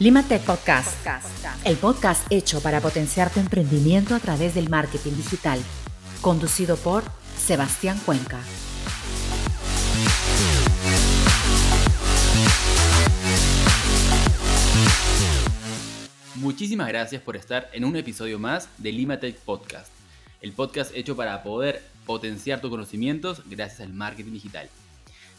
Limatech Podcast, el podcast hecho para potenciar tu emprendimiento a través del marketing digital, conducido por Sebastián Cuenca. Muchísimas gracias por estar en un episodio más de Limatech Podcast, el podcast hecho para poder potenciar tus conocimientos gracias al marketing digital.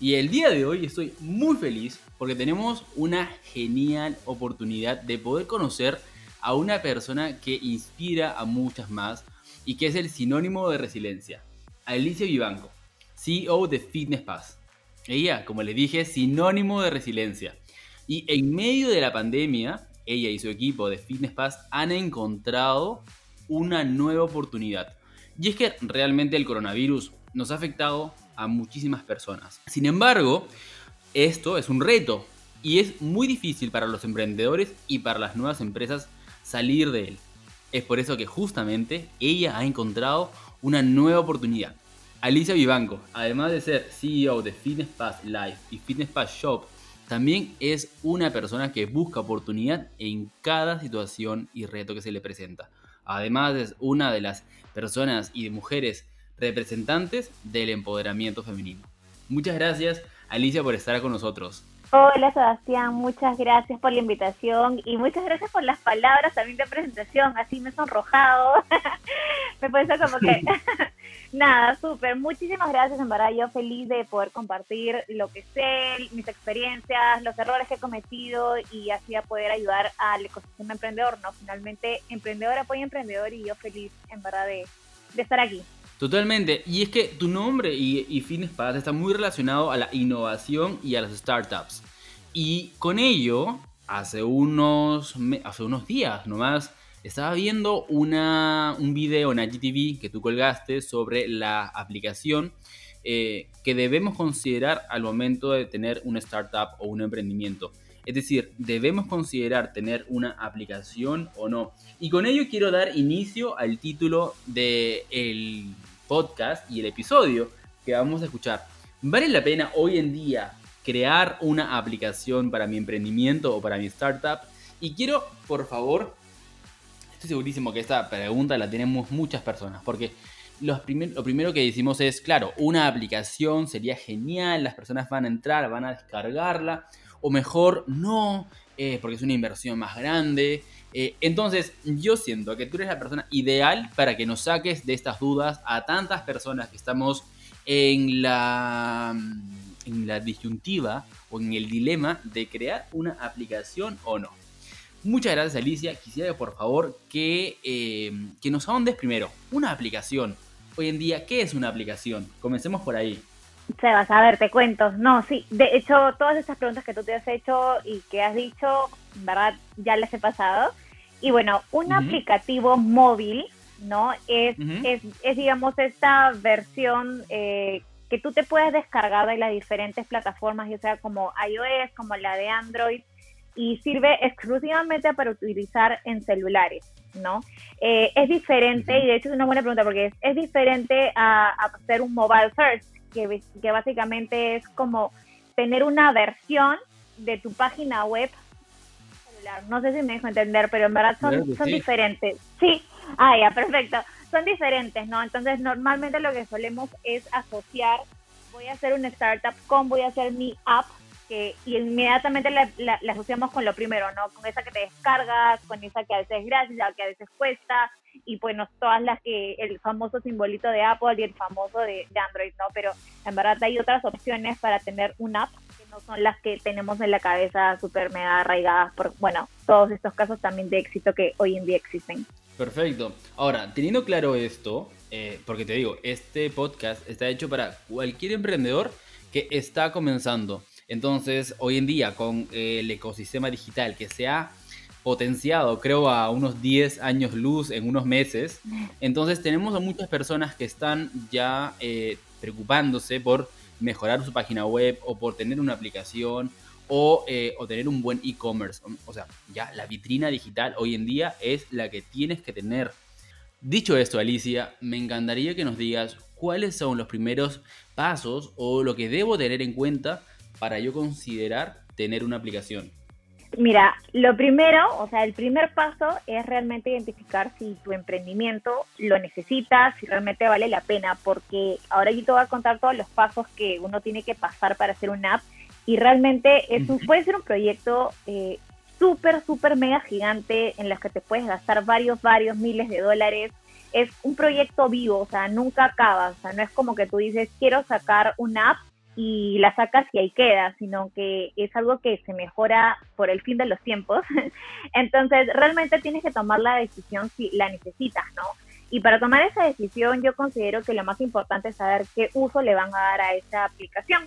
Y el día de hoy estoy muy feliz porque tenemos una genial oportunidad de poder conocer a una persona que inspira a muchas más y que es el sinónimo de resiliencia, Alicia Vivanco, CEO de Fitness Pass. Ella, como les dije, sinónimo de resiliencia. Y en medio de la pandemia, ella y su equipo de Fitness Pass han encontrado una nueva oportunidad. Y es que realmente el coronavirus nos ha afectado a muchísimas personas. Sin embargo, esto es un reto y es muy difícil para los emprendedores y para las nuevas empresas salir de él. Es por eso que justamente ella ha encontrado una nueva oportunidad. Alicia Vivanco, además de ser CEO de Fitness Pass Life y Fitness Pass Shop, también es una persona que busca oportunidad en cada situación y reto que se le presenta. Además es una de las personas y de mujeres representantes del empoderamiento femenino. Muchas gracias, Alicia, por estar con nosotros. Hola Sebastián, muchas gracias por la invitación y muchas gracias por las palabras también de presentación, así me he sonrojado, me parece como que, nada, súper, muchísimas gracias, en verdad yo feliz de poder compartir lo que sé, mis experiencias, los errores que he cometido y así a poder ayudar al ecosistema emprendedor, ¿no? Finalmente, emprendedor apoya emprendedor y yo feliz, en verdad, de, de estar aquí. Totalmente. Y es que tu nombre y, y Fitness está muy relacionado a la innovación y a las startups. Y con ello, hace unos, hace unos días nomás, estaba viendo una, un video en IGTV que tú colgaste sobre la aplicación eh, que debemos considerar al momento de tener una startup o un emprendimiento. Es decir, debemos considerar tener una aplicación o no. Y con ello quiero dar inicio al título del el podcast y el episodio que vamos a escuchar. ¿Vale la pena hoy en día crear una aplicación para mi emprendimiento o para mi startup? Y quiero, por favor, estoy segurísimo que esta pregunta la tenemos muchas personas, porque lo primero que decimos es, claro, una aplicación sería genial, las personas van a entrar, van a descargarla, o mejor no, eh, porque es una inversión más grande. Eh, entonces, yo siento que tú eres la persona ideal para que nos saques de estas dudas a tantas personas que estamos en la, en la disyuntiva o en el dilema de crear una aplicación o no. Muchas gracias Alicia, quisiera por favor que, eh, que nos ahondes primero, una aplicación. Hoy en día, ¿qué es una aplicación? Comencemos por ahí. Sebas, a ver, te cuento. No, sí, de hecho, todas estas preguntas que tú te has hecho y que has dicho, verdad, ya las he pasado. Y bueno, un aplicativo móvil, ¿no? Es, es, es, digamos, esta versión eh, que tú te puedes descargar de las diferentes plataformas, ya sea como iOS, como la de Android, y sirve exclusivamente para utilizar en celulares, ¿no? Eh, es diferente, y de hecho es una buena pregunta porque es, es diferente a, a hacer un mobile search, que, que básicamente es como tener una versión de tu página web celular. No sé si me dejo entender, pero en verdad son, son diferentes. Sí, ah, ya, perfecto. Son diferentes, ¿no? Entonces, normalmente lo que solemos es asociar, voy a hacer una startup con, voy a hacer mi app, que, y inmediatamente la, la, asociamos con lo primero, ¿no? Con esa que te descargas, con esa que a veces es gratis, la que a veces cuesta, y bueno, todas las que, el famoso simbolito de Apple y el famoso de, Android, ¿no? Pero en verdad hay otras opciones para tener una app que no son las que tenemos en la cabeza súper mega arraigadas por, bueno, todos estos casos también de éxito que hoy en día existen. Perfecto. Ahora, teniendo claro esto, eh, porque te digo, este podcast está hecho para cualquier emprendedor que está comenzando. Entonces, hoy en día, con el ecosistema digital que se ha potenciado, creo, a unos 10 años luz en unos meses. Entonces tenemos a muchas personas que están ya eh, preocupándose por mejorar su página web o por tener una aplicación o, eh, o tener un buen e-commerce. O sea, ya la vitrina digital hoy en día es la que tienes que tener. Dicho esto, Alicia, me encantaría que nos digas cuáles son los primeros pasos o lo que debo tener en cuenta para yo considerar tener una aplicación. Mira, lo primero, o sea, el primer paso es realmente identificar si tu emprendimiento lo necesitas, si realmente vale la pena, porque ahora yo te voy a contar todos los pasos que uno tiene que pasar para hacer una app y realmente es puede ser un proyecto eh, súper, súper mega gigante en los que te puedes gastar varios, varios miles de dólares. Es un proyecto vivo, o sea, nunca acaba, o sea, no es como que tú dices, quiero sacar una app y la sacas y ahí queda, sino que es algo que se mejora por el fin de los tiempos. Entonces, realmente tienes que tomar la decisión si la necesitas, ¿no? Y para tomar esa decisión, yo considero que lo más importante es saber qué uso le van a dar a esa aplicación.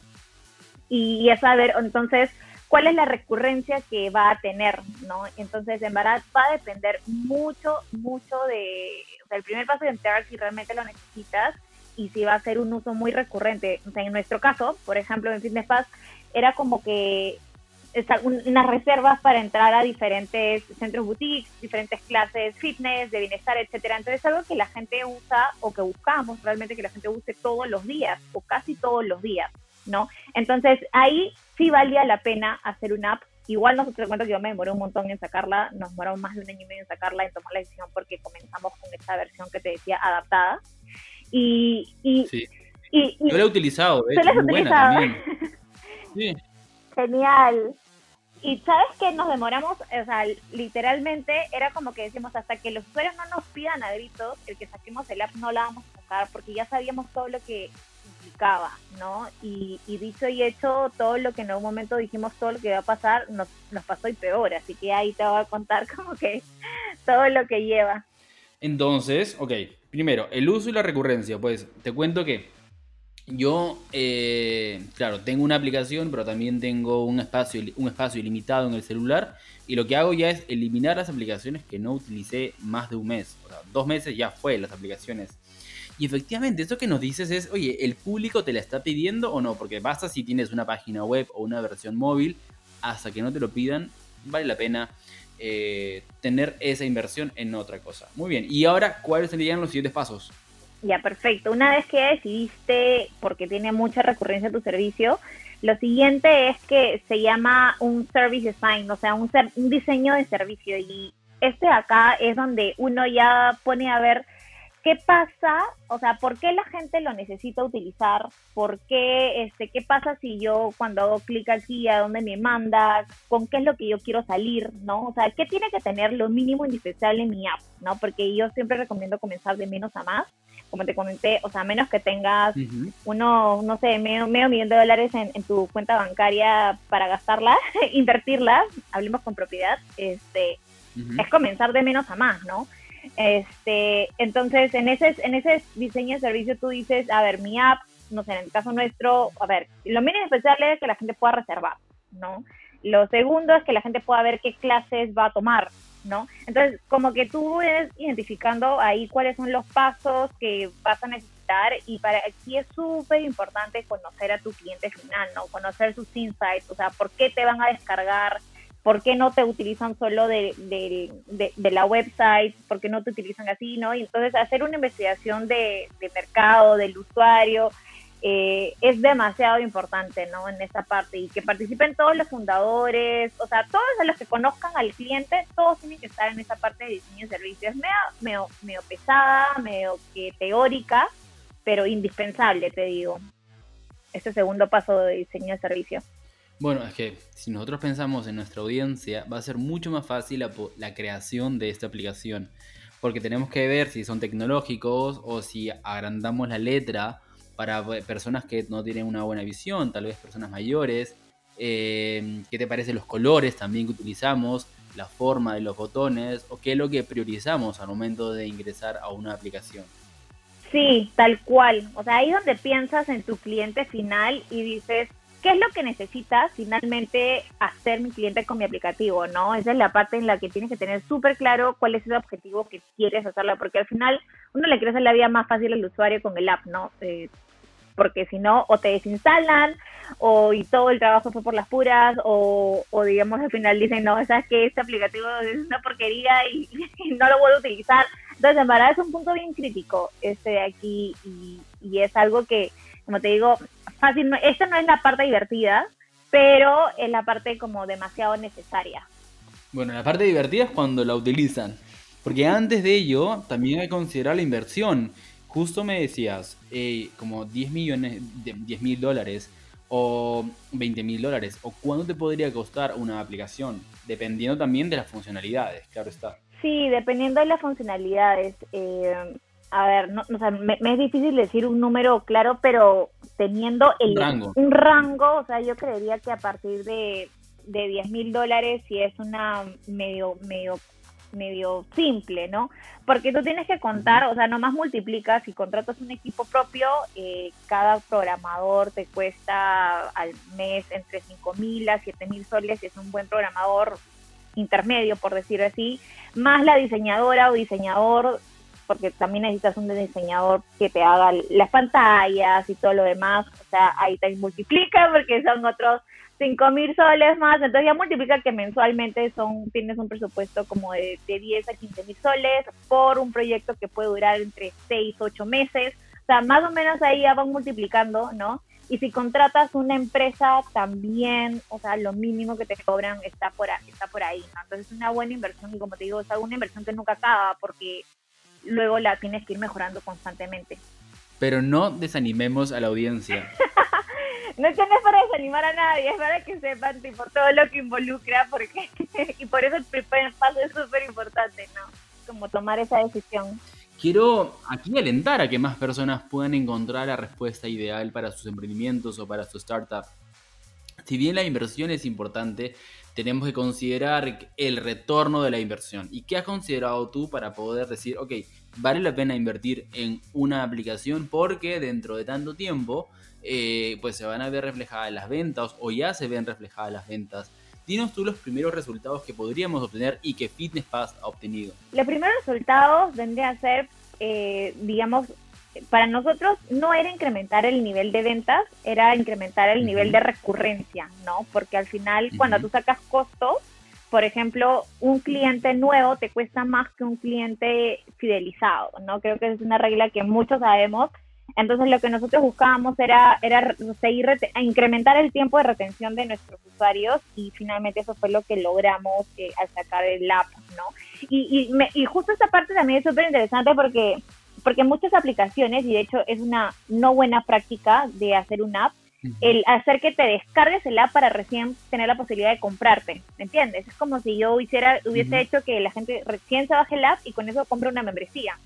Y es saber, entonces, cuál es la recurrencia que va a tener, ¿no? Entonces, en verdad, va a depender mucho, mucho de, o sea, el primer paso de entrar si realmente lo necesitas y si va a ser un uso muy recurrente. O sea, en nuestro caso, por ejemplo, en Fitness Pass, era como que unas reservas para entrar a diferentes centros boutiques, diferentes clases fitness, de bienestar, etcétera. Entonces es algo que la gente usa o que buscamos realmente que la gente use todos los días o casi todos los días, ¿no? Entonces ahí sí valía la pena hacer una app. Igual nosotros te cuento que yo me demoré un montón en sacarla, nos demoró más de un año y medio en sacarla, en tomar la decisión porque comenzamos con esta versión que te decía adaptada. Y, y, y, yo la he utilizado, ¿eh? ¿Tú utilizado? Sí. Genial. Y sabes que nos demoramos, o sea, literalmente era como que decimos hasta que los usuarios no nos pidan a gritos el que saquemos el app no la vamos a sacar porque ya sabíamos todo lo que implicaba, ¿no? Y, y dicho y hecho, todo lo que en algún momento dijimos, todo lo que iba a pasar, nos, nos pasó y peor, así que ahí te voy a contar como que todo lo que lleva. Entonces, ok, primero, el uso y la recurrencia. Pues te cuento que yo, eh, claro, tengo una aplicación, pero también tengo un espacio, un espacio ilimitado en el celular. Y lo que hago ya es eliminar las aplicaciones que no utilicé más de un mes. O sea, dos meses ya fue las aplicaciones. Y efectivamente, eso que nos dices es, oye, ¿el público te la está pidiendo o no? Porque basta si tienes una página web o una versión móvil, hasta que no te lo pidan, vale la pena eh, tener esa inversión en otra cosa. Muy bien, y ahora, ¿cuáles serían los siguientes pasos? Ya, perfecto. Una vez que decidiste, porque tiene mucha recurrencia tu servicio, lo siguiente es que se llama un service design, o sea, un, un diseño de servicio. Y este acá es donde uno ya pone a ver ¿qué pasa? O sea, ¿por qué la gente lo necesita utilizar? ¿Por qué, este, qué pasa si yo cuando hago clic aquí, a dónde me manda? ¿Con qué es lo que yo quiero salir? ¿No? O sea, ¿qué tiene que tener lo mínimo indispensable en mi app? ¿No? Porque yo siempre recomiendo comenzar de menos a más. Como te comenté, o sea, menos que tengas uno, no sé, medio, medio millón de dólares en, tu cuenta bancaria para gastarla, invertirla, hablemos con propiedad, este, es comenzar de menos a más, ¿no? Este, entonces, en ese, en ese diseño de servicio tú dices, a ver, mi app, no sé, en el caso nuestro, a ver, lo mínimo especial es que la gente pueda reservar, ¿no? Lo segundo es que la gente pueda ver qué clases va a tomar, ¿no? Entonces, como que tú ves identificando ahí cuáles son los pasos que vas a necesitar y para aquí es súper importante conocer a tu cliente final, ¿no? Conocer sus insights, o sea, por qué te van a descargar, ¿por qué no te utilizan solo de, la website? ¿Por qué no te utilizan así? ¿no? Y entonces hacer una investigación de, mercado, del usuario, eh, es demasiado importante, ¿no? En esa parte y que participen todos los fundadores, o sea, todos los que conozcan al cliente, todos tienen que estar en esa parte de diseño de servicios. Medio, medio, pesada, medio que teórica, pero indispensable, te digo. Este segundo paso de diseño de servicio. Bueno, es que si nosotros pensamos en nuestra audiencia, va a ser mucho más fácil la, creación de esta aplicación. Porque tenemos que ver si son tecnológicos o si agrandamos la letra para personas que no tienen una buena visión, tal vez personas mayores. Eh, ¿Qué te parecen los colores también que utilizamos? La forma de los botones o qué es lo que priorizamos al momento de ingresar a una aplicación. Sí, tal cual. O sea, ahí donde piensas en tu cliente final y dices, ¿qué es lo que necesita finalmente hacer mi cliente con mi aplicativo? ¿no? Esa es la parte en la que tienes que tener súper claro cuál es el objetivo que quieres hacerlo, porque al final uno le quiere hacer la vida más fácil al usuario con el app, ¿no? Eh, porque si no, o te desinstalan, o y todo el trabajo fue por las puras, o, o digamos al final dicen, no, sabes que este aplicativo es una porquería y, no lo vuelvo a utilizar. Entonces, en verdad es un punto bien crítico este de aquí y, y es algo que, como te digo, fácil, esta no es la parte divertida, pero es la parte como demasiado necesaria, Bueno, la parte divertida es cuando la utilizan. Porque antes de ello, también hay que considerar la inversión. Justo me decías, eh, como 10 millones, 10 mil dólares o 20 mil dólares. ¿O cuánto te podría costar una aplicación? Dependiendo también de las funcionalidades, claro está. Sí, dependiendo de las funcionalidades. Eh, a ver, no, o sea, me, es difícil decir un número claro, pero teniendo el, un rango, o sea, yo creería que a partir de, de 10 mil dólares, si es una medio, medio medio simple, ¿no? Porque tú tienes que contar, o sea, nomás multiplicas, si contratas un equipo propio, eh, cada programador te cuesta al mes entre 5 mil a 7 mil soles, si es un buen programador intermedio, por decirlo así, más la diseñadora o diseñador, porque también necesitas un diseñador que te haga las pantallas y todo lo demás, o sea, ahí te multiplica porque son otros 5 mil soles más, entonces ya multiplica que mensualmente son tienes un presupuesto como de, de 10 a 15 mil soles por un proyecto que puede durar entre 6, 8 meses, o sea, más o menos ahí ya van multiplicando, ¿no? Y si contratas una empresa también, o sea, lo mínimo que te cobran está por, ahí, está por ahí, ¿no? Entonces es una buena inversión y como te digo, es una inversión que nunca acaba porque luego la tienes que ir mejorando constantemente. Pero no desanimemos a la audiencia. no es que no es para desanimar a nadie, es para que sepan tipo todo lo que involucra, porque y por eso el primer paso es súper importante, ¿no? Como tomar esa decisión. Quiero aquí alentar a que más personas puedan encontrar la respuesta ideal para sus emprendimientos o para su startup. Si bien la inversión es importante, tenemos que considerar el retorno de la inversión. ¿Y qué has considerado tú para poder decir, ok, vale la pena invertir en una aplicación porque dentro de tanto tiempo eh, pues se van a ver reflejadas las ventas o ya se ven reflejadas las ventas. Dinos tú los primeros resultados que podríamos obtener y que Fitness Pass ha obtenido. Los primeros resultados vendrían a ser, eh, digamos, para nosotros no era incrementar el nivel de ventas, era incrementar el nivel de recurrencia, ¿no? Porque al final, cuando tú sacas costos, por ejemplo, un cliente nuevo te cuesta más que un cliente fidelizado, ¿no? Creo que es una regla que muchos sabemos entonces lo que nosotros buscábamos era, era seguir incrementar el tiempo de retención de nuestros usuarios y finalmente eso fue lo que logramos eh, al sacar el app, ¿no? Y, y, y justo esta parte también es súper interesante porque, porque muchas aplicaciones, y de hecho es una no buena práctica de hacer una app, el hacer que te descargues el app para recién tener la posibilidad de comprarte, ¿me entiendes? Es como si yo hiciera, hubiese hecho que la gente recién se baje el app y con eso compre una membresía.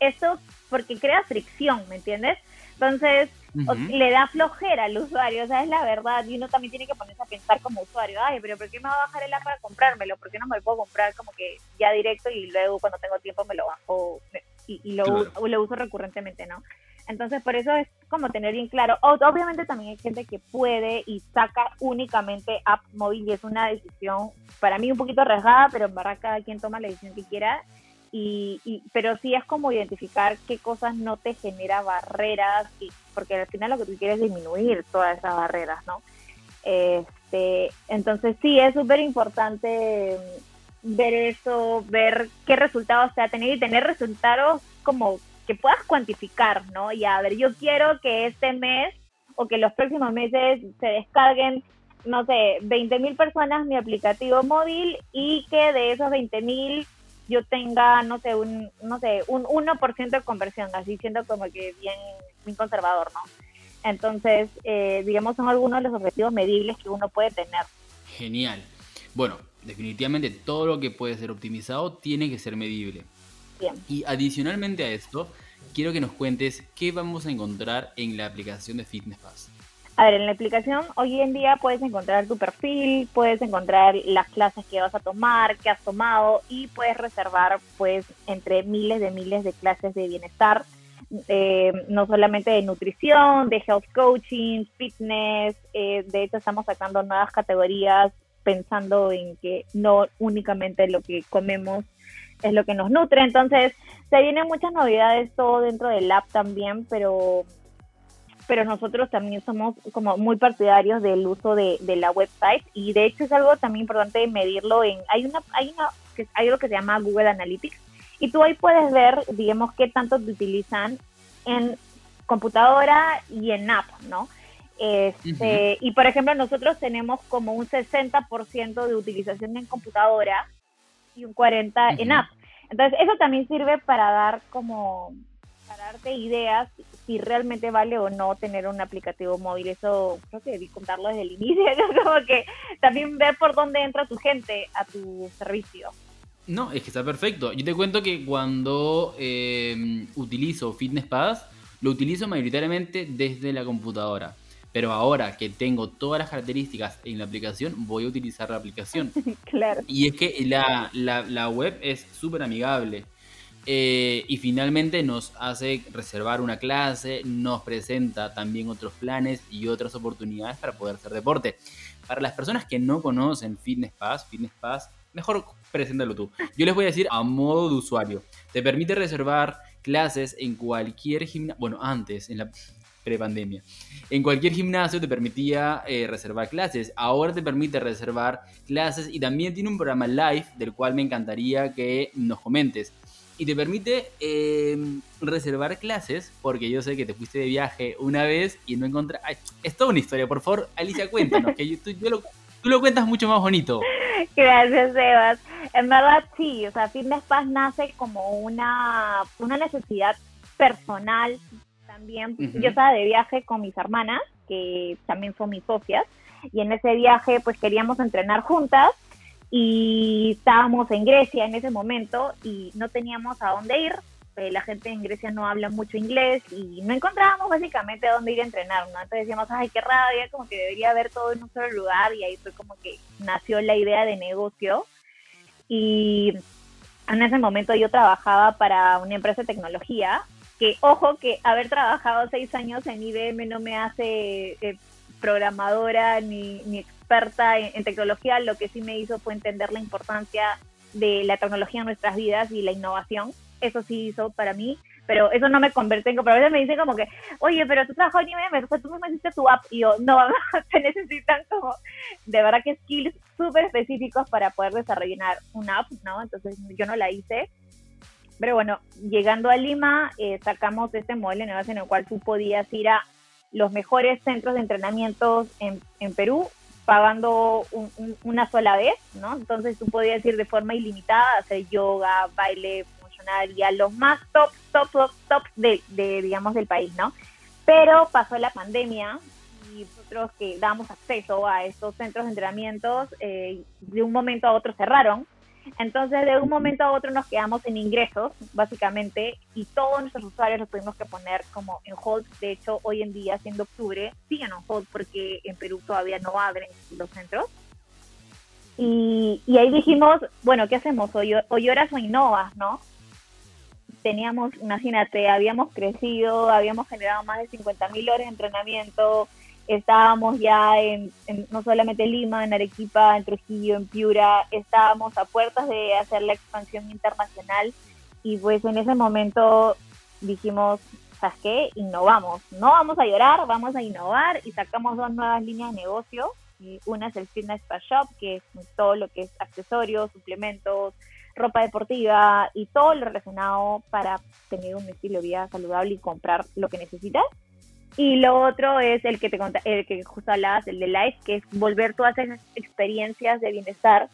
Eso porque crea fricción, ¿me entiendes? Entonces, le da flojera al usuario, o sea, es la verdad, y uno también tiene que ponerse a pensar como usuario, ay, pero ¿por qué me va a bajar el app para comprármelo? ¿Por qué no me lo puedo comprar como que ya directo y luego cuando tengo tiempo me lo bajo y, lo, lo uso recurrentemente, ¿no? Entonces, por eso es como tener bien claro. Obviamente también hay gente que puede y saca únicamente app móvil y es una decisión para mí un poquito arriesgada, pero en verdad cada quien toma la decisión que quiera y, pero sí es como identificar qué cosas no te genera barreras, y, porque al final lo que tú quieres es disminuir todas esas barreras, ¿no? Este, entonces sí, es súper importante ver eso, ver qué resultados te ha tenido y tener resultados como que puedas cuantificar, ¿no? Y a ver, yo quiero que este mes o que los próximos meses se descarguen, no sé, 20 mil personas mi aplicativo móvil y que de esos 20 mil yo tenga, no sé, un, no sé, un 1% de conversión, así siendo como que bien, bien conservador, ¿no? Entonces, eh, digamos, son algunos de los objetivos medibles que uno puede tener. Genial. Bueno, definitivamente todo lo que puede ser optimizado tiene que ser medible. Bien. Y adicionalmente a esto, quiero que nos cuentes qué vamos a encontrar en la aplicación de Fitness Pass. A ver, en la aplicación hoy en día puedes encontrar tu perfil, puedes encontrar las clases que vas a tomar, que has tomado y puedes reservar pues entre miles de miles de clases de bienestar, eh, no solamente de nutrición, de health coaching, fitness, eh, de hecho estamos sacando nuevas categorías pensando en que no únicamente lo que comemos es lo que nos nutre, entonces se vienen muchas novedades todo dentro del app también, pero pero nosotros también somos como muy partidarios del uso de, la website. Y de hecho es algo también importante medirlo en hay una hay una hay algo que se llama Google Analytics. Y tú ahí puedes ver digamos qué tanto te utilizan en computadora y en app no Este, Y por ejemplo, nosotros tenemos como un 60% de utilización en computadora y un 40% en app. Entonces, eso también sirve para dar como, para darte ideas si realmente vale o no tener un aplicativo móvil. Eso creo que debí contarlo desde el inicio, como que también ver por dónde entra tu gente a tu servicio. No, es que está perfecto. Yo te cuento que cuando eh, utilizo Fitness Pass, lo utilizo mayoritariamente desde la computadora. Pero ahora que tengo todas las características en la aplicación, voy a utilizar la aplicación. claro. Y es que la, la, web es súper amigable. Eh, y finalmente nos hace reservar una clase, nos presenta también otros planes y otras oportunidades para poder hacer deporte. Para las personas que no conocen Fitness Pass, Fitness Pass, mejor preséntalo tú. Yo les voy a decir a modo de usuario. Te permite reservar clases en cualquier gimnasio. Bueno, antes, en la prepandemia. En cualquier gimnasio te permitía eh, reservar clases. Ahora te permite reservar clases y también tiene un programa live del cual me encantaría que nos comentes. Y te permite em, reservar clases porque yo sé que te fuiste de viaje una vez y no encontraste... Es toda una historia, por favor, Alicia, cuéntanos, que yo, lo, tú lo cuentas mucho más bonito. Gracias, Sebas. En verdad, sí, o sea, Fitness Pass nace como una, una necesidad personal también. Yo estaba de viaje con mis hermanas, que también son mis socias, y en ese viaje pues queríamos entrenar juntas y estábamos en Grecia en ese momento y no teníamos a dónde ir. Eh, la gente en Grecia no habla mucho inglés y no encontrábamos básicamente a dónde ir a entrenar, ¿no? Entonces decíamos, ay, qué rabia, como que debería haber todo en un solo lugar y ahí fue como que nació la idea de negocio. Y en ese momento yo trabajaba para una empresa de tecnología, que ojo que haber trabajado seis años en IBM no me hace eh, programadora ni, ni experta en, tecnología, lo que sí me hizo fue entender la importancia de la tecnología en nuestras vidas y la innovación. Eso sí hizo para mí, pero eso no me convierte en... Pero a veces me dicen como que, oye, pero tú trabajas en IBM, o tú no me hiciste tu app. Y yo, no, se necesitan como, de verdad que skills súper específicos para poder desarrollar una app, ¿no? Entonces yo no la hice. Pero bueno, llegando a Lima, eh, sacamos este modelo en el cual tú podías ir a los mejores centros de entrenamiento en, Perú pagando una sola vez, ¿no? Entonces tú podías ir de forma ilimitada hacer yoga, baile funcional y a los más top, top, top, top de, de, digamos, del país, ¿no? Pero pasó la pandemia y nosotros que damos acceso a estos centros de entrenamientos, eh, de un momento a otro cerraron entonces, de un momento a otro nos quedamos en ingresos, básicamente, y todos nuestros usuarios los tuvimos que poner como en hold. De hecho, hoy en día, siendo octubre, siguen en hold porque en Perú todavía no abren los centros. Y, ahí dijimos, bueno, ¿qué hacemos? O, o lloras o innovas, ¿no? Teníamos, imagínate, habíamos crecido, habíamos generado más de 50 mil horas de entrenamiento, estábamos ya en, no solamente en Lima, en Arequipa, en Trujillo, en Piura, estábamos a puertas de hacer la expansión internacional y pues en ese momento dijimos, ¿sabes qué? Innovamos, no vamos a llorar, vamos a innovar y sacamos dos nuevas líneas de negocio. Una es el Fitness Spa Shop, que es todo lo que es accesorios, suplementos, ropa deportiva y todo lo relacionado para tener un estilo de vida saludable y comprar lo que necesitas. Y lo otro es el que te el que justo hablabas, el de Life, que es volver todas esas experiencias de bienestar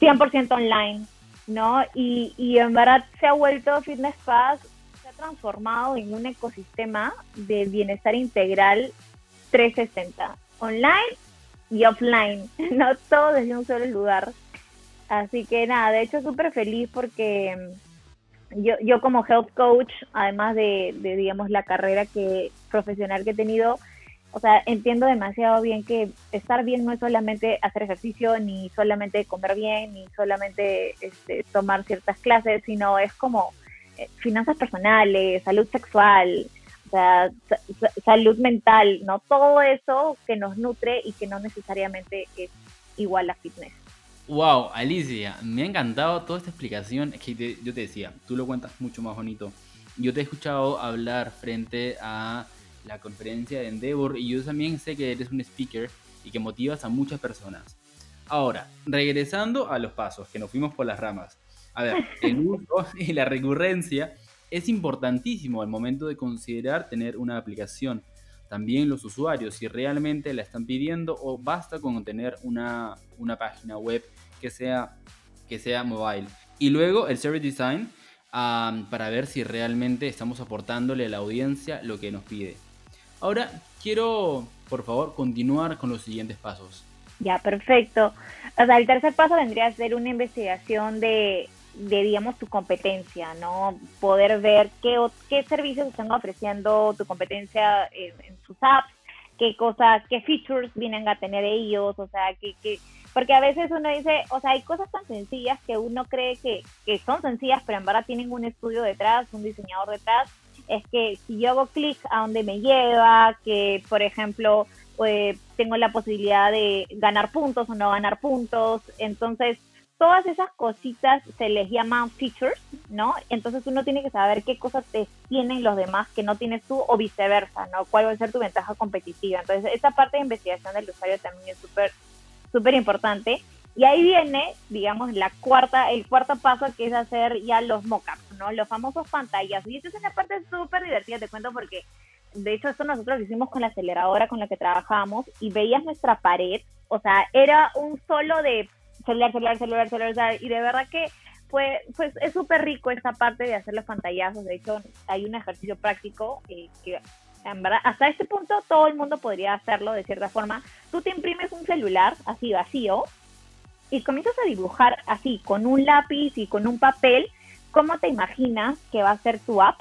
100% online, ¿no? Y, y en verdad se ha vuelto Fitness Pass, se ha transformado en un ecosistema de bienestar integral 360, online y offline, no todo desde un solo lugar. Así que nada, de hecho súper feliz porque yo, yo como health coach, además de, digamos, la carrera que profesional que he tenido, o sea, entiendo demasiado bien que estar bien no es solamente hacer ejercicio, ni solamente comer bien, ni solamente este, tomar ciertas clases, sino es como eh, finanzas personales, salud sexual, o sea, salud mental, ¿no? Todo eso que nos nutre y que no necesariamente es igual a fitness. Wow, Alicia, me ha encantado toda esta explicación. Es que yo te decía, tú lo cuentas mucho más bonito. Yo te he escuchado hablar frente a la conferencia de Endeavor y yo también sé que eres un speaker y que motivas a muchas personas. Ahora, regresando a los pasos, que nos fuimos por las ramas. A ver, el uso y la recurrencia es importantísimo al momento de considerar tener una aplicación. También los usuarios si realmente la están pidiendo o basta con tener una, una página web que sea, que sea mobile. Y luego el service design para ver si realmente estamos aportándole a la audiencia lo que nos pide. Ahora quiero, por favor, continuar con los siguientes pasos. Ya, perfecto. O sea, el tercer paso vendría a ser una investigación de, de digamos, tu competencia, ¿no? Poder ver qué, qué servicios están ofreciendo tu competencia en, en sus apps, qué cosas, qué features vienen a tener ellos, o sea, qué, qué, porque a veces uno dice, o sea, hay cosas tan sencillas que uno cree que, que son sencillas, pero en verdad tienen un estudio detrás, un diseñador detrás. Es que si yo hago clic a donde me lleva, que por ejemplo eh, tengo la posibilidad de ganar puntos o no ganar puntos, entonces todas esas cositas se les llaman features, ¿no? Entonces uno tiene que saber qué cosas te tienen los demás que no tienes tú o viceversa, ¿no? ¿Cuál va a ser tu ventaja competitiva? Entonces esa parte de investigación del usuario también es súper súper importante. Y ahí viene, digamos, la cuarta, el cuarto paso que es hacer ya los mockups, ¿no? Los famosos pantallas. Y esta es una parte súper divertida, te cuento, porque de hecho esto nosotros lo hicimos con la aceleradora con la que trabajamos y veías nuestra pared, o sea, era un solo de celular, celular, celular, celular, y de verdad que fue, pues es súper rico esta parte de hacer los pantallazos. De hecho, hay un ejercicio práctico eh, que hasta este punto todo el mundo podría hacerlo de cierta forma. Tú te imprimes un celular así vacío y comienzas a dibujar así con un lápiz y con un papel cómo te imaginas que va a ser tu app,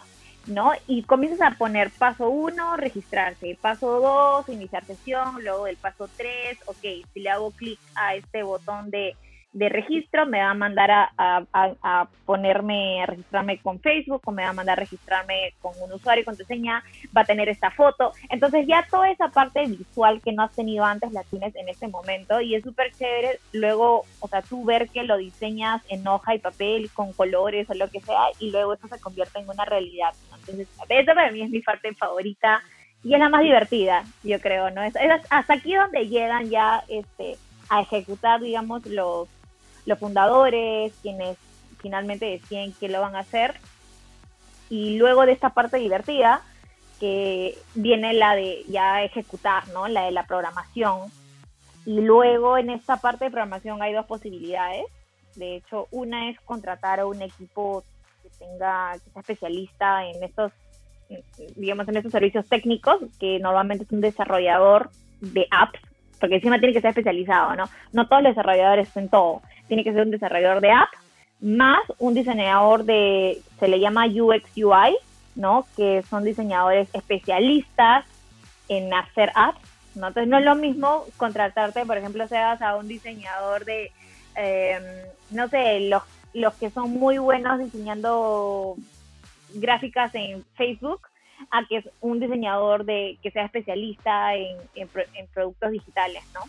¿no? Y comienzas a poner paso 1, registrarse, paso 2, iniciar sesión, luego el paso 3, ok, si le hago clic a este botón de de registro, me va a mandar a, a, ponerme, a registrarme con Facebook, o me va a mandar a registrarme con un usuario y contraseña, va a tener esta foto. Entonces ya toda esa parte visual que no has tenido antes la tienes en este momento y es súper chévere luego, o sea, tú ver que lo diseñas en hoja y papel con colores o lo que sea y luego eso se convierte en una realidad. Entonces, esa para mí es mi parte favorita y es la más divertida, yo creo, ¿no? Es, es hasta aquí donde llegan ya este a ejecutar, digamos, los los fundadores, quienes finalmente deciden que lo van a hacer. Y luego de esta parte divertida, que viene la de ya ejecutar, ¿no? La de la programación. Y luego en esta parte de programación hay dos posibilidades. De hecho, una es contratar a un equipo que tenga, que sea especialista en estos, digamos, en estos servicios técnicos, que normalmente es un desarrollador de apps, porque encima tiene que ser especializado, ¿no? No todos los desarrolladores en todo tiene que ser un desarrollador de app, más un diseñador de, se le llama UX UI, ¿no? Que son diseñadores especialistas en hacer apps, ¿no? Entonces no es lo mismo contratarte, por ejemplo, seas a un diseñador de, em, no sé, los, los que son muy buenos diseñando gráficas en Facebook, a que es un diseñador de que sea especialista en, en, en productos digitales, ¿no?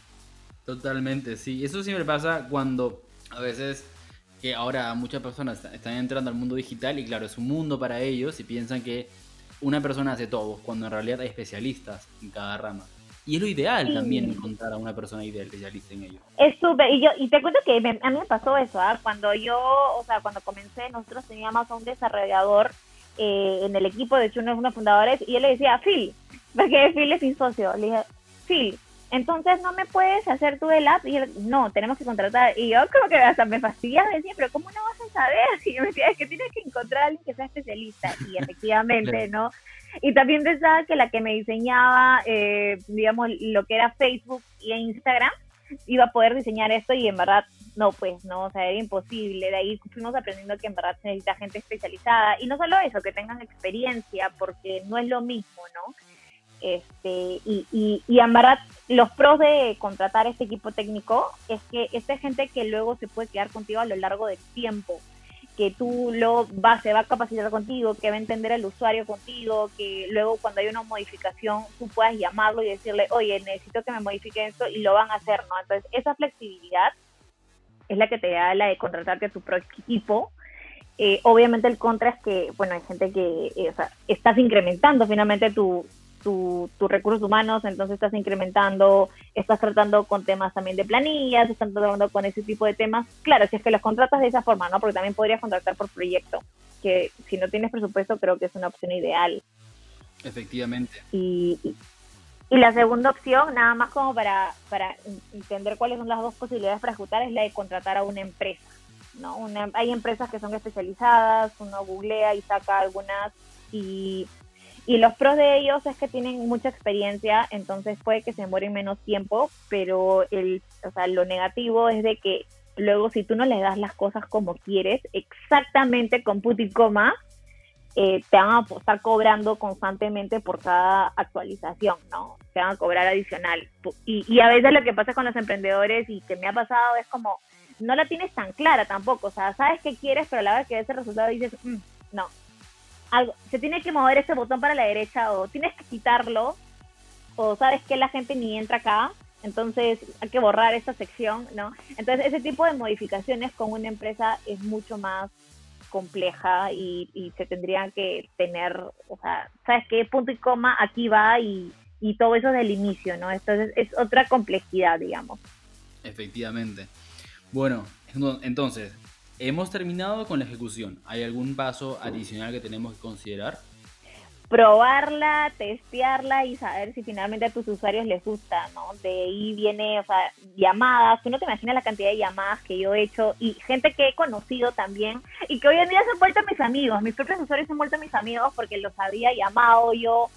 Totalmente, sí. Eso siempre pasa cuando a veces que ahora muchas personas están entrando al mundo digital y claro, es un mundo para ellos y piensan que una persona hace todo, cuando en realidad hay especialistas en cada rama. Y es lo ideal también encontrar a una persona ideal especialista en ello. Es súper, y, yo, y te cuento que a mí me pasó eso, ¿ah? cuando yo, o sea, cuando comencé, nosotros teníamos a un desarrollador eh, en el equipo, de hecho uno de los fundadores, y él le decía, Phil, porque Phil es mi socio, le dije, Phil, entonces no me puedes hacer tú el app y él, no, tenemos que contratar. Y yo como que hasta me fastidia, decía, pero ¿cómo no vas a saber? Y yo me decía, es que tienes que encontrar a alguien que sea especialista. Y efectivamente, ¿no? Y también pensaba que la que me diseñaba, eh, digamos, lo que era Facebook y Instagram, iba a poder diseñar esto y en verdad no, pues no, o sea, era imposible. De ahí fuimos aprendiendo que en verdad se necesita gente especializada. Y no solo eso, que tengan experiencia, porque no es lo mismo, ¿no? Este, y, y, y verdad, los pros de contratar este equipo técnico es que esta gente que luego se puede quedar contigo a lo largo del tiempo, que tú lo va, se va a capacitar contigo, que va a entender el usuario contigo, que luego cuando hay una modificación tú puedas llamarlo y decirle, oye, necesito que me modifique esto y lo van a hacer, ¿no? Entonces, esa flexibilidad es la que te da la de contratarte a tu propio equipo. Eh, obviamente el contra es que, bueno, hay gente que eh, estás incrementando finalmente tu, tus recursos humanos, entonces estás incrementando, estás tratando con temas también de planillas, estás tratando con ese tipo de temas. Claro, si es que los contratas de esa forma, ¿no? Porque también podrías contratar por proyecto, que si no tienes presupuesto creo que es una opción ideal. Efectivamente. Y, Y la segunda opción, nada más como para, para entender cuáles son las dos posibilidades para ejecutar, es la de contratar a una empresa. ¿no? Una, hay empresas que son especializadas, uno googlea y saca algunas y, y los pros de ellos es que tienen mucha experiencia, entonces puede que se demoren menos tiempo, pero el, o sea, lo negativo es de que luego si tú no le das las cosas como quieres, exactamente con put y coma, eh, te van a estar cobrando constantemente por cada actualización, ¿no? Te van a cobrar adicional. Y, y a veces lo que pasa con los emprendedores y que me ha pasado es como, no la tienes tan clara tampoco, o sea, sabes qué quieres, pero a la vez que ese resultado dices, mm, no, algo, se tiene que mover ese botón para la derecha o tienes que quitarlo, o sabes que la gente ni entra acá, entonces hay que borrar esta sección, ¿no? Entonces ese tipo de modificaciones con una empresa es mucho más compleja y, se tendrían que tener, o sea, ¿sabes qué? Punto y coma, aquí va y, y todo eso del inicio, ¿no? Entonces es otra complejidad, digamos. Efectivamente. Bueno, entonces, hemos terminado con la ejecución. ¿Hay algún paso adicional que tenemos que considerar? probarla, testearla y saber si finalmente a tus usuarios les gusta, ¿no? De ahí viene, o sea, llamadas, tú no te imaginas la cantidad de llamadas que yo he hecho y gente que he conocido también y que hoy en día se han vuelto mis amigos, mis propios usuarios se han vuelto mis amigos porque los había llamado yo,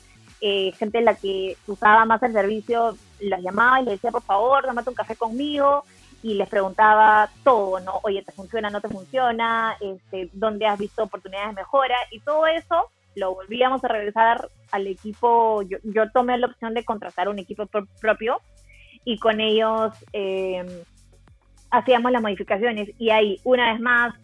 eh, gente la que usaba más el servicio, los llamaba y les decía, por favor, tómate un café conmigo y les preguntaba todo, ¿no? Oye, ¿te funciona, no te funciona? Este, ¿Dónde has visto oportunidades de mejora? Y todo eso lo volvíamos a regresar al equipo, yo, yo tomé la opción de contratar un equipo propio y con ellos eh, hacíamos las modificaciones y ahí una vez más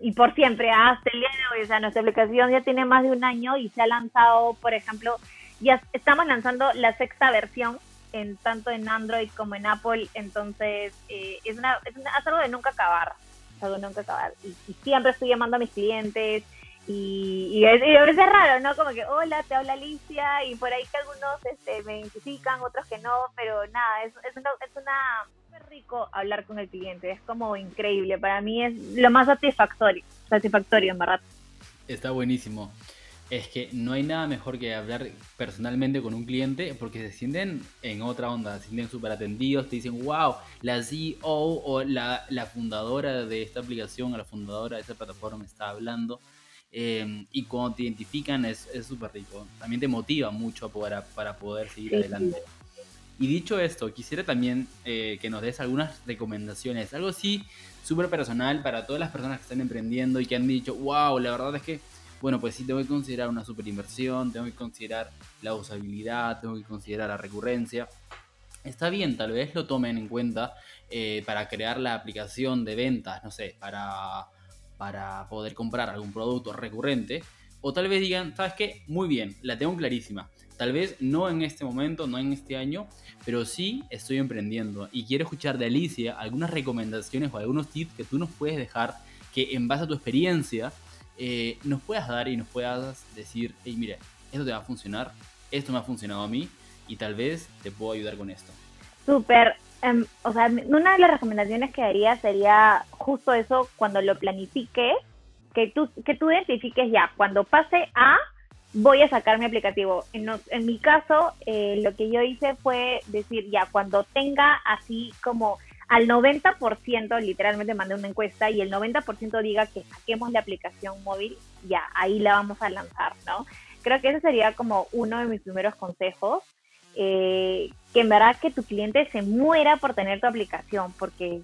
y por siempre hasta el día de hoy, o sea, nuestra aplicación ya tiene más de un año y se ha lanzado, por ejemplo, ya estamos lanzando la sexta versión en tanto en Android como en Apple, entonces eh, es, una, es, algo de nunca acabar, es algo nunca acabar y, siempre estoy llamando a mis clientes y, y, es, veces raro, ¿no? Como que, hola, te habla Alicia, y por ahí que algunos este, me identifican, otros que no, pero nada, es, es una... Es una rico hablar con el cliente, es como increíble, para mí es lo más satisfactorio, satisfactorio en verdad. Está buenísimo. Es que no hay nada mejor que hablar personalmente con un cliente porque se sienten en otra onda, se sienten súper atendidos, te dicen, wow, la CEO o la, la fundadora de esta aplicación o la fundadora de esta plataforma está hablando Em, y cuando te identifican es súper rico. También te motiva mucho para, para poder seguir adelante. Y dicho esto, quisiera también eh, que nos des algunas recomendaciones, algo así súper personal para todas las personas que están emprendiendo y que han dicho, wow, la verdad es que, bueno, pues sí, tengo que considerar una super inversión, tengo que considerar la usabilidad, tengo que considerar la recurrencia. Está bien, tal vez lo tomen en cuenta eh, para crear la aplicación de ventas, no sé, para para poder comprar algún producto recurrente. O tal vez digan, ¿sabes qué? Muy bien, la tengo clarísima. Tal vez no en este momento, no en este año, pero sí estoy emprendiendo y quiero escuchar de Alicia algunas recomendaciones o algunos tips que tú nos puedes dejar que en base a tu experiencia eh, nos puedas dar y nos puedas decir, hey, mire, esto te va a funcionar, esto me ha funcionado a mí y tal vez te puedo ayudar con esto. Súper, Em, o sea, una de las recomendaciones que haría sería justo eso cuando lo planifique, que tú, que tú identifiques ya, cuando pase a, voy a sacar mi aplicativo. En, en mi caso, eh, lo que yo hice fue decir, ya, cuando tenga así como al 90%, literalmente mandé una encuesta y el 90% diga que saquemos la aplicación móvil, ya, ahí la vamos a lanzar, ¿no? Creo que ese sería como uno de mis primeros consejos. Eh, que en verdad que tu cliente se muera por tener tu aplicación, porque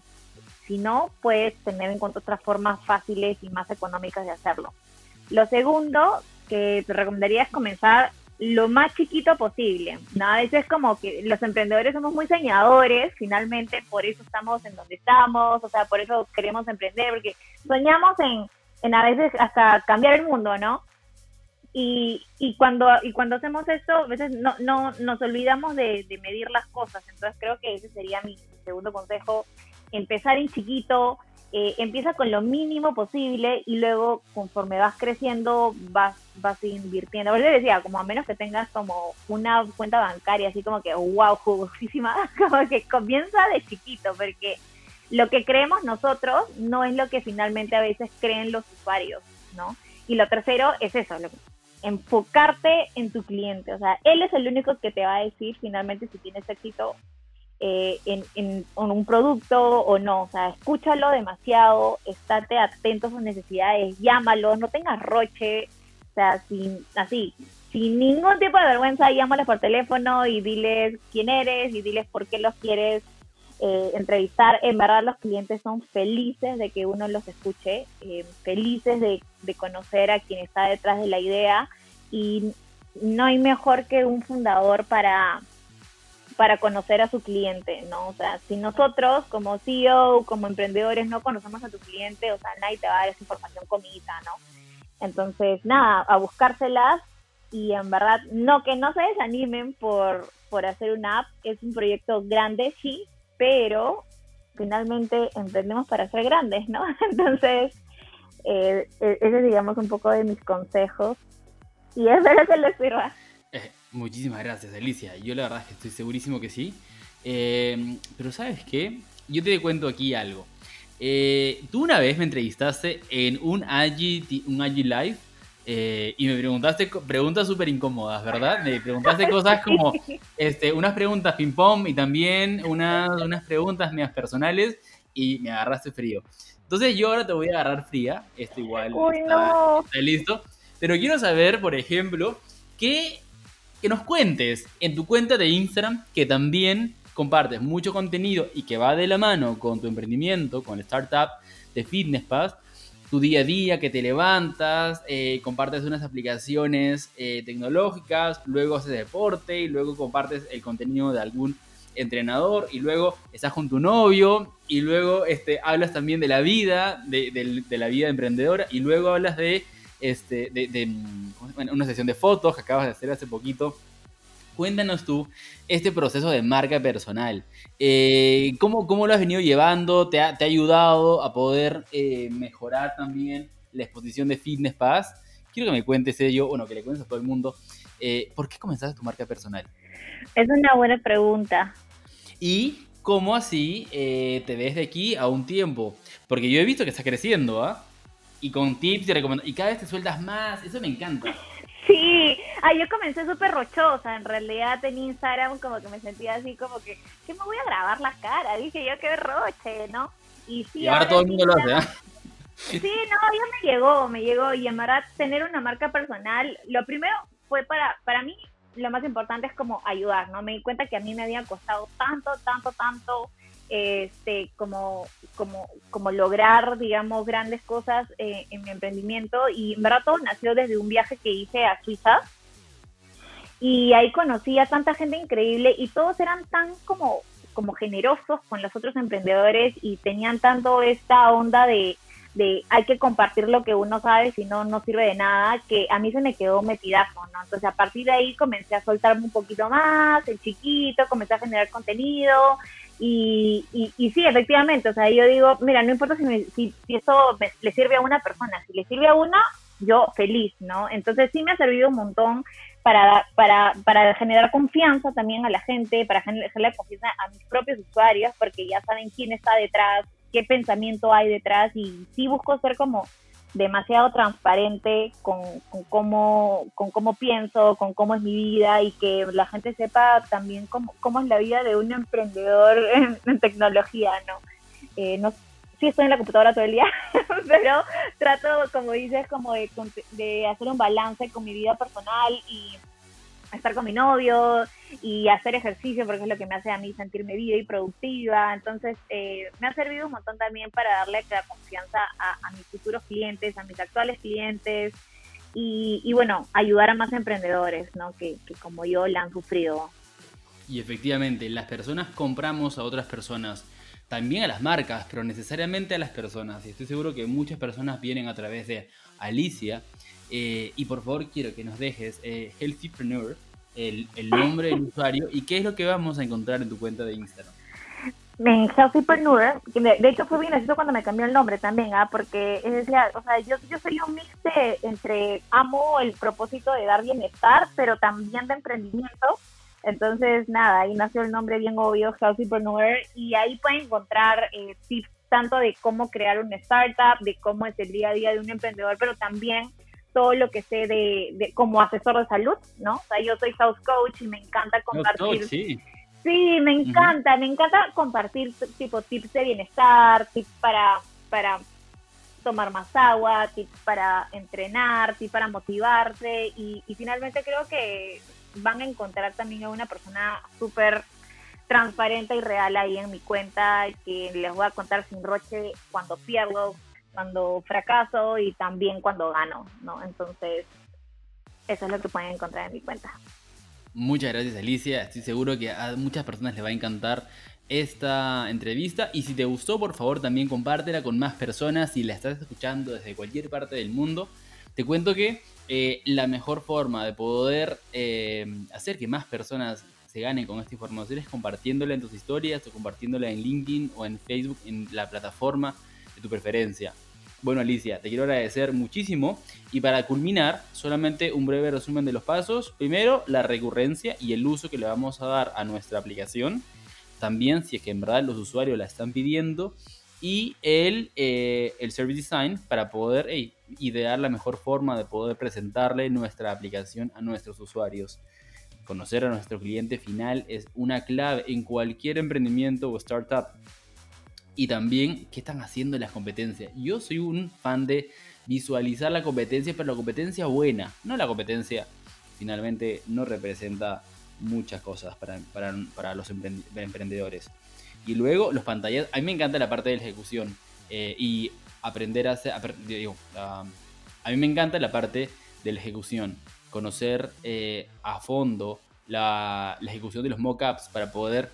si no, puedes tener en cuenta otras formas fáciles y más económicas de hacerlo. Lo segundo que te recomendaría es comenzar lo más chiquito posible. ¿no? A veces como que los emprendedores somos muy soñadores, finalmente por eso estamos en donde estamos, o sea, por eso queremos emprender, porque soñamos en, en a veces hasta cambiar el mundo, ¿no? Y, y, cuando, y cuando hacemos esto, a veces no, no nos olvidamos de, medir las cosas. Entonces creo que ese sería mi segundo consejo, empezar en chiquito, eh, empieza con lo mínimo posible y luego conforme vas creciendo vas, vas invirtiendo. Por decía, como a menos que tengas como una cuenta bancaria así como que, wow, jugosísima, como que comienza de chiquito, porque lo que creemos nosotros no es lo que finalmente a veces creen los usuarios, ¿no? Y lo tercero es eso, enfocarte en tu cliente. O sea, él es el único que te va a decir finalmente si tienes éxito eh, en, en, un producto o no. O sea, escúchalo demasiado, estate atento a sus necesidades, llámalo, no tengas roche. O sea, sin, así, sin ningún tipo de vergüenza, llámales por teléfono y diles quién eres y diles por qué los quieres eh, entrevistar. En verdad los clientes son felices de que uno los escuche, eh, felices de, de, conocer a quien está detrás de la idea y no hay mejor que un fundador para, para conocer a su cliente, ¿no? O sea, si nosotros como CEO, como emprendedores no conocemos a tu cliente, o sea, nadie te va a dar esa información comida, ¿no? Entonces, nada, a buscárselas y en verdad, no que no se desanimen por, por hacer una app, es un proyecto grande, sí, pero finalmente emprendemos para ser grandes, ¿no? Entonces, eh, e-, ese es, digamos, un poco de mis consejos y espero que les sirva. Eh, muchísimas gracias, Alicia. Yo la verdad es que estoy segurísimo que sí. Eh, pero ¿sabes qué? Yo te cuento aquí algo. tú una vez me entrevistaste en un Agi, un Agi Live eh, y me preguntaste preguntas súper incómodas, ¿verdad? Me preguntaste cosas como este, unas preguntas ping-pong y también unas, unas preguntas mías personales y me agarraste frío. Entonces yo ahora te voy a agarrar fría, esto igual está, listo. Pero quiero saber, por ejemplo, que, que nos cuentes en tu cuenta de Instagram que también compartes mucho contenido y que va de la mano con tu emprendimiento, con el startup de Fitness Pass tu día a día, que te levantas, eh, compartes unas aplicaciones eh, tecnológicas, luego haces deporte y luego compartes el contenido de algún entrenador y luego estás con tu novio y luego este, hablas también de la vida, de, la vida emprendedora y luego hablas de, este, de, una sesión de fotos que acabas de hacer hace poquito cuéntanos tú este proceso de marca personal. Eh, ¿cómo, ¿cómo, lo has venido llevando? ¿Te ha, te ha ayudado a poder eh, mejorar también la exposición de Fitness Pass? Quiero que me cuentes ello, bueno, que le cuentes a todo el mundo. Eh, ¿Por qué comenzaste tu marca personal? Es una buena pregunta. ¿Y cómo así te ves de aquí a un tiempo? Porque yo he visto que está creciendo, ¿ah? Y con tips y recomendaciones. Y cada vez te sueltas más. Eso me encanta. Sí, ay, yo comencé súper rochosa, en realidad en Instagram como que me sentía así como que, ¿qué me voy a grabar la cara? Dije yo, qué roche, ¿no? Y, sí, ahora, todo el mundo lo hace, ¿eh? Sí, no, ya me llegó, me llegó, y en verdad tener una marca personal, lo primero fue para, para mí, lo más importante es como ayudar, ¿no? Me di cuenta que a mí me había costado tanto, tanto, tanto este, como, como, como lograr, digamos, grandes cosas eh, en mi emprendimiento. Y en verdad todo nació desde un viaje que hice a Suiza. Y ahí conocí a tanta gente increíble y todos eran tan como, como generosos con los otros emprendedores y tenían tanto esta onda de, hay que compartir lo que uno sabe, si no, no sirve de nada, que a mí se me quedó metidazo, ¿no? Entonces a partir de ahí comencé a soltarme un poquito más, el chiquito, comencé a generar contenido y, y, sí, efectivamente, o sea, yo digo, mira, no importa si, si, eso le sirve a una persona, si le sirve a una, yo feliz, ¿no? Entonces sí me ha servido un montón para, para, para generar confianza también a la gente, para generarle confianza a mis propios usuarios, porque ya saben quién está detrás, qué pensamiento hay detrás y sí busco ser como demasiado transparente con, con, cómo, con cómo pienso, con cómo es mi vida y que la gente sepa también cómo, cómo es la vida de un emprendedor en, tecnología, ¿no? Eh, no sí estoy en la computadora todo el día, pero trato, como dices, como de, de hacer un balance con mi vida personal y estar con mi novio y hacer ejercicio porque es lo que me hace a mí sentirme viva y productiva. Entonces, eh, me ha servido un montón también para darle confianza a, mis futuros clientes, a mis actuales clientes y, bueno, ayudar a más emprendedores, ¿no? Que, que como yo la han sufrido. Y efectivamente, las personas compramos a otras personas también a las marcas, pero necesariamente a las personas. Y estoy seguro que muchas personas vienen a través de Alicia eh, y por favor quiero que nos dejes eh, Healthypreneur, el, nombre del usuario y qué es lo que vamos a encontrar en tu cuenta de Instagram. En Healthypreneur, de, hecho fue bien gracioso cuando me cambió el nombre también, ¿ah? porque decía, o sea, yo, soy un mix entre amo el propósito de dar bienestar, pero también de emprendimiento. Entonces, nada, ahí nació el nombre bien obvio, Healthypreneur, y ahí pueden encontrar eh, tips tanto de cómo crear una startup, de cómo es el día a día de un emprendedor, pero también todo lo que sé de, como asesor de salud, ¿no? O sea, yo soy health coach y me encanta compartir. sí. sí. me encanta, me encanta compartir tipo tips de bienestar, tips para, para tomar más agua, tips para entrenar, tips para motivarte y, y finalmente creo que van a encontrar también a una persona súper transparente y real ahí en mi cuenta que les voy a contar sin roche cuando pierdo, cuando fracaso y también cuando gano, ¿no? Entonces, eso es lo que pueden encontrar en mi cuenta. Muchas gracias Alicia, estoy seguro que a muchas personas les va a encantar esta entrevista y si te gustó por favor también compártela con más personas si la estás escuchando desde cualquier parte del mundo. Te cuento que eh, la mejor forma de poder eh, hacer que más personas se ganen con esta información es compartiéndola en tus historias o compartiéndola en LinkedIn o en Facebook en la plataforma tu preferencia. Bueno Alicia, te quiero agradecer muchísimo y para culminar solamente un breve resumen de los pasos. Primero, la recurrencia y el uso que le vamos a dar a nuestra aplicación. También si es que en verdad los usuarios la están pidiendo. Y el, eh, el Service Design para poder idear la mejor forma de poder presentarle nuestra aplicación a nuestros usuarios. Conocer a nuestro cliente final es una clave en cualquier emprendimiento o startup. Y también qué están haciendo las competencias. Yo soy un fan de visualizar la competencia, pero la competencia buena, no la competencia finalmente no representa muchas cosas para, los emprendedores. Y luego los pantallas, a mí me encanta la parte de la ejecución eh, y aprender a hacer, a mí me encanta la parte de la ejecución conocer eh, a fondo la, ejecución de los mockups para poder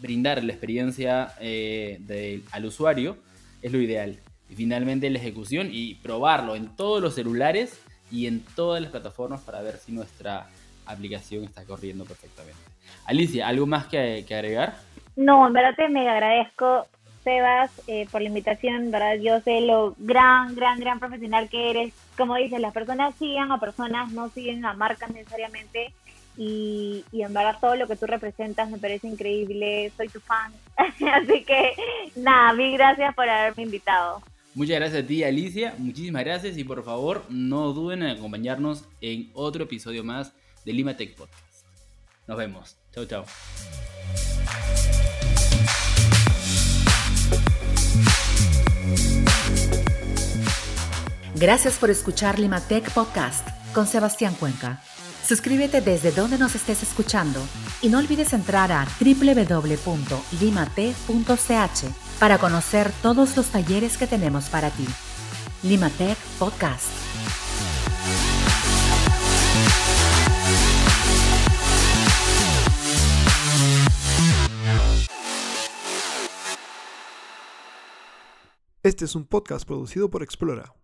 brindar la experiencia eh, al usuario es lo ideal. Y finalmente la ejecución y probarlo en todos los celulares y en todas las plataformas para ver si nuestra aplicación está corriendo perfectamente. Alicia, ¿algo más que, que agregar? No, en verdad te me agradezco Sebas, eh, por la invitación, ¿verdad? Yo sé lo gran, gran, gran profesional que eres. Como dices, las personas siguen a personas, no siguen a marcas necesariamente. Y, y en verdad todo lo que tú representas me parece increíble. Soy tu fan. Así que, nada, mil gracias por haberme invitado. Muchas gracias a ti, Alicia. Muchísimas gracias y por favor no duden en acompañarnos en otro episodio más de Lima Tech Podcast. Nos vemos. Chau, chau. Gracias por escuchar Limatech Podcast con Sebastián Cuenca. Suscríbete desde donde nos estés escuchando y no olvides entrar a www.limate.ch para conocer todos los talleres que tenemos para ti. Limatech Podcast. Este es un podcast producido por Explora.